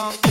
come.